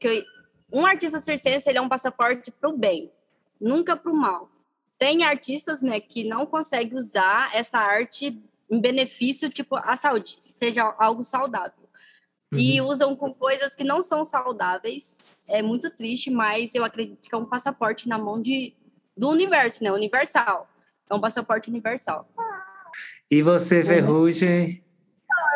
que um artista circense ele é um passaporte para o bem, nunca para o mal. Tem artistas né, que não conseguem usar essa arte em benefício, tipo, à saúde, seja algo saudável. E usam com coisas que não são saudáveis. É muito triste, mas eu acredito que é um passaporte na mão de, do universo, né? Universal. É um passaporte universal. E você, Ferrugem?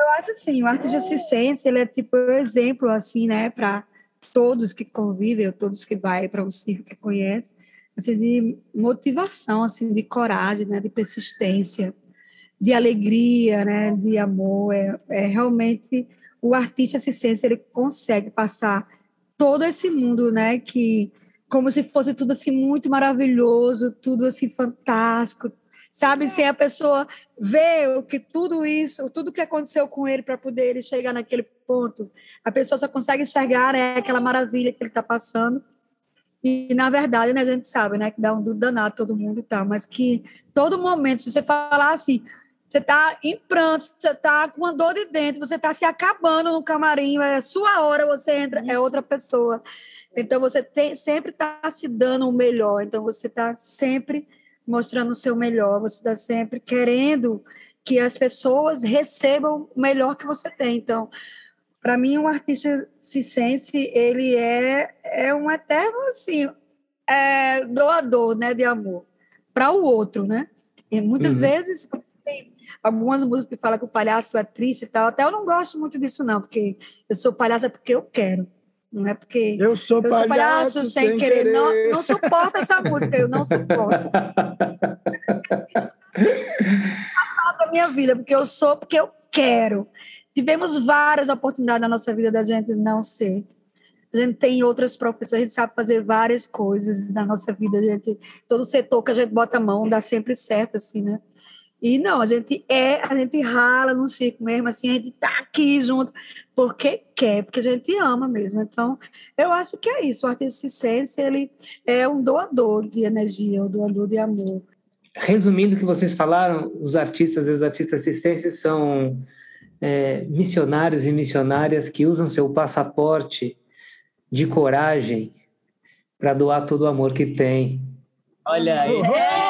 Eu acho assim, o artista circense, ele é tipo um exemplo, assim, né, para todos que convivem, todos que vai para um circo que conhece, assim, de motivação, assim, de coragem, né, de persistência, de alegria, né, de amor. É, é realmente o artista circense, ele consegue passar todo esse mundo, né, que como se fosse tudo assim muito maravilhoso, tudo assim fantástico, sabe? Sem a pessoa ver o que tudo isso, tudo que aconteceu com ele para poder ele chegar naquele ponto. A pessoa só consegue enxergar né, aquela maravilha que ele está passando. E, na verdade, né, a gente sabe né, que dá um danado todo mundo e tal, mas que todo momento, se você falar assim, você está em pranto, você está com uma dor de dentro, você está se acabando no camarim, é sua hora, você entra, é outra pessoa. Então, você tem, sempre está se dando o melhor, então você está sempre mostrando o seu melhor, você está sempre querendo que as pessoas recebam o melhor que você tem. Então, para mim, um artista circense, ele é, é um eterno, assim, é, doador, né, de amor para o outro, né? E muitas Uhum. vezes algumas músicas que falam que o palhaço é triste e tal, até eu não gosto muito disso não, porque eu sou palhaça porque eu quero, não é porque Eu sou eu sou palhaço, sem querer. Não, não suporto essa música, eu não suporto. Faz parte da minha vida, porque eu sou, porque eu quero. Tivemos várias oportunidades na nossa vida da gente não ser. A gente tem outras profissões, a gente sabe fazer várias coisas na nossa vida. A gente, todo setor que a gente bota a mão dá sempre certo, assim, né? E não, a gente é, a gente rala no circo mesmo, assim, a gente tá aqui junto, porque quer, porque a gente ama mesmo. Então, eu acho que é isso. O artista circense, ele é um doador de energia, um doador de amor. Resumindo o que vocês falaram, os artistas e os artistas circenses são é, missionários e missionárias que usam seu passaporte de coragem para doar todo o amor que tem. Olha aí.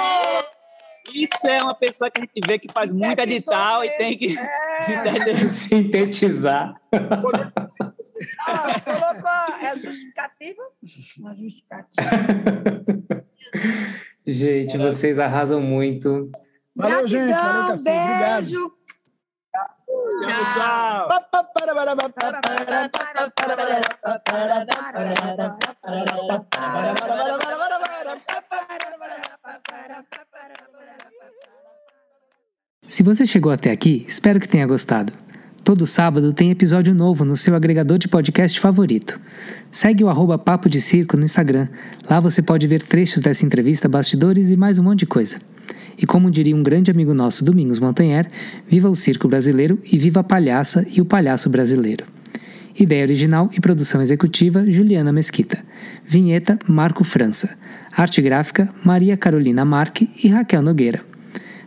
Isso é uma pessoa que a gente vê que faz muito edital e tem que. Entendeu? Sintetizar. Ah, colocou, é justificativa? Uma justificativa. Gente, vocês arrasam muito. Valeu, gente. Valeu, Gratidão, Cassi. Obrigado. Tchau, pessoal. Se você chegou até aqui, espero que tenha gostado. Todo sábado tem episódio novo no seu agregador de podcast favorito. Segue o arroba Papo de Circo no Instagram. Lá você pode ver trechos dessa entrevista, bastidores e mais um monte de coisa. E como diria um grande amigo nosso, Domingos Montanher, viva o circo brasileiro e viva a palhaça e o palhaço brasileiro. Ideia original e produção executiva, Juliana Mesquita. Vinheta, Marco França. Arte gráfica, Maria Carolina Marque e Raquel Nogueira.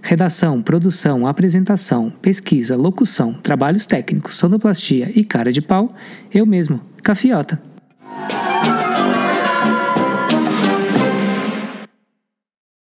Redação, produção, apresentação, pesquisa, locução, trabalhos técnicos, sonoplastia e cara de pau, eu mesmo, Cafiota.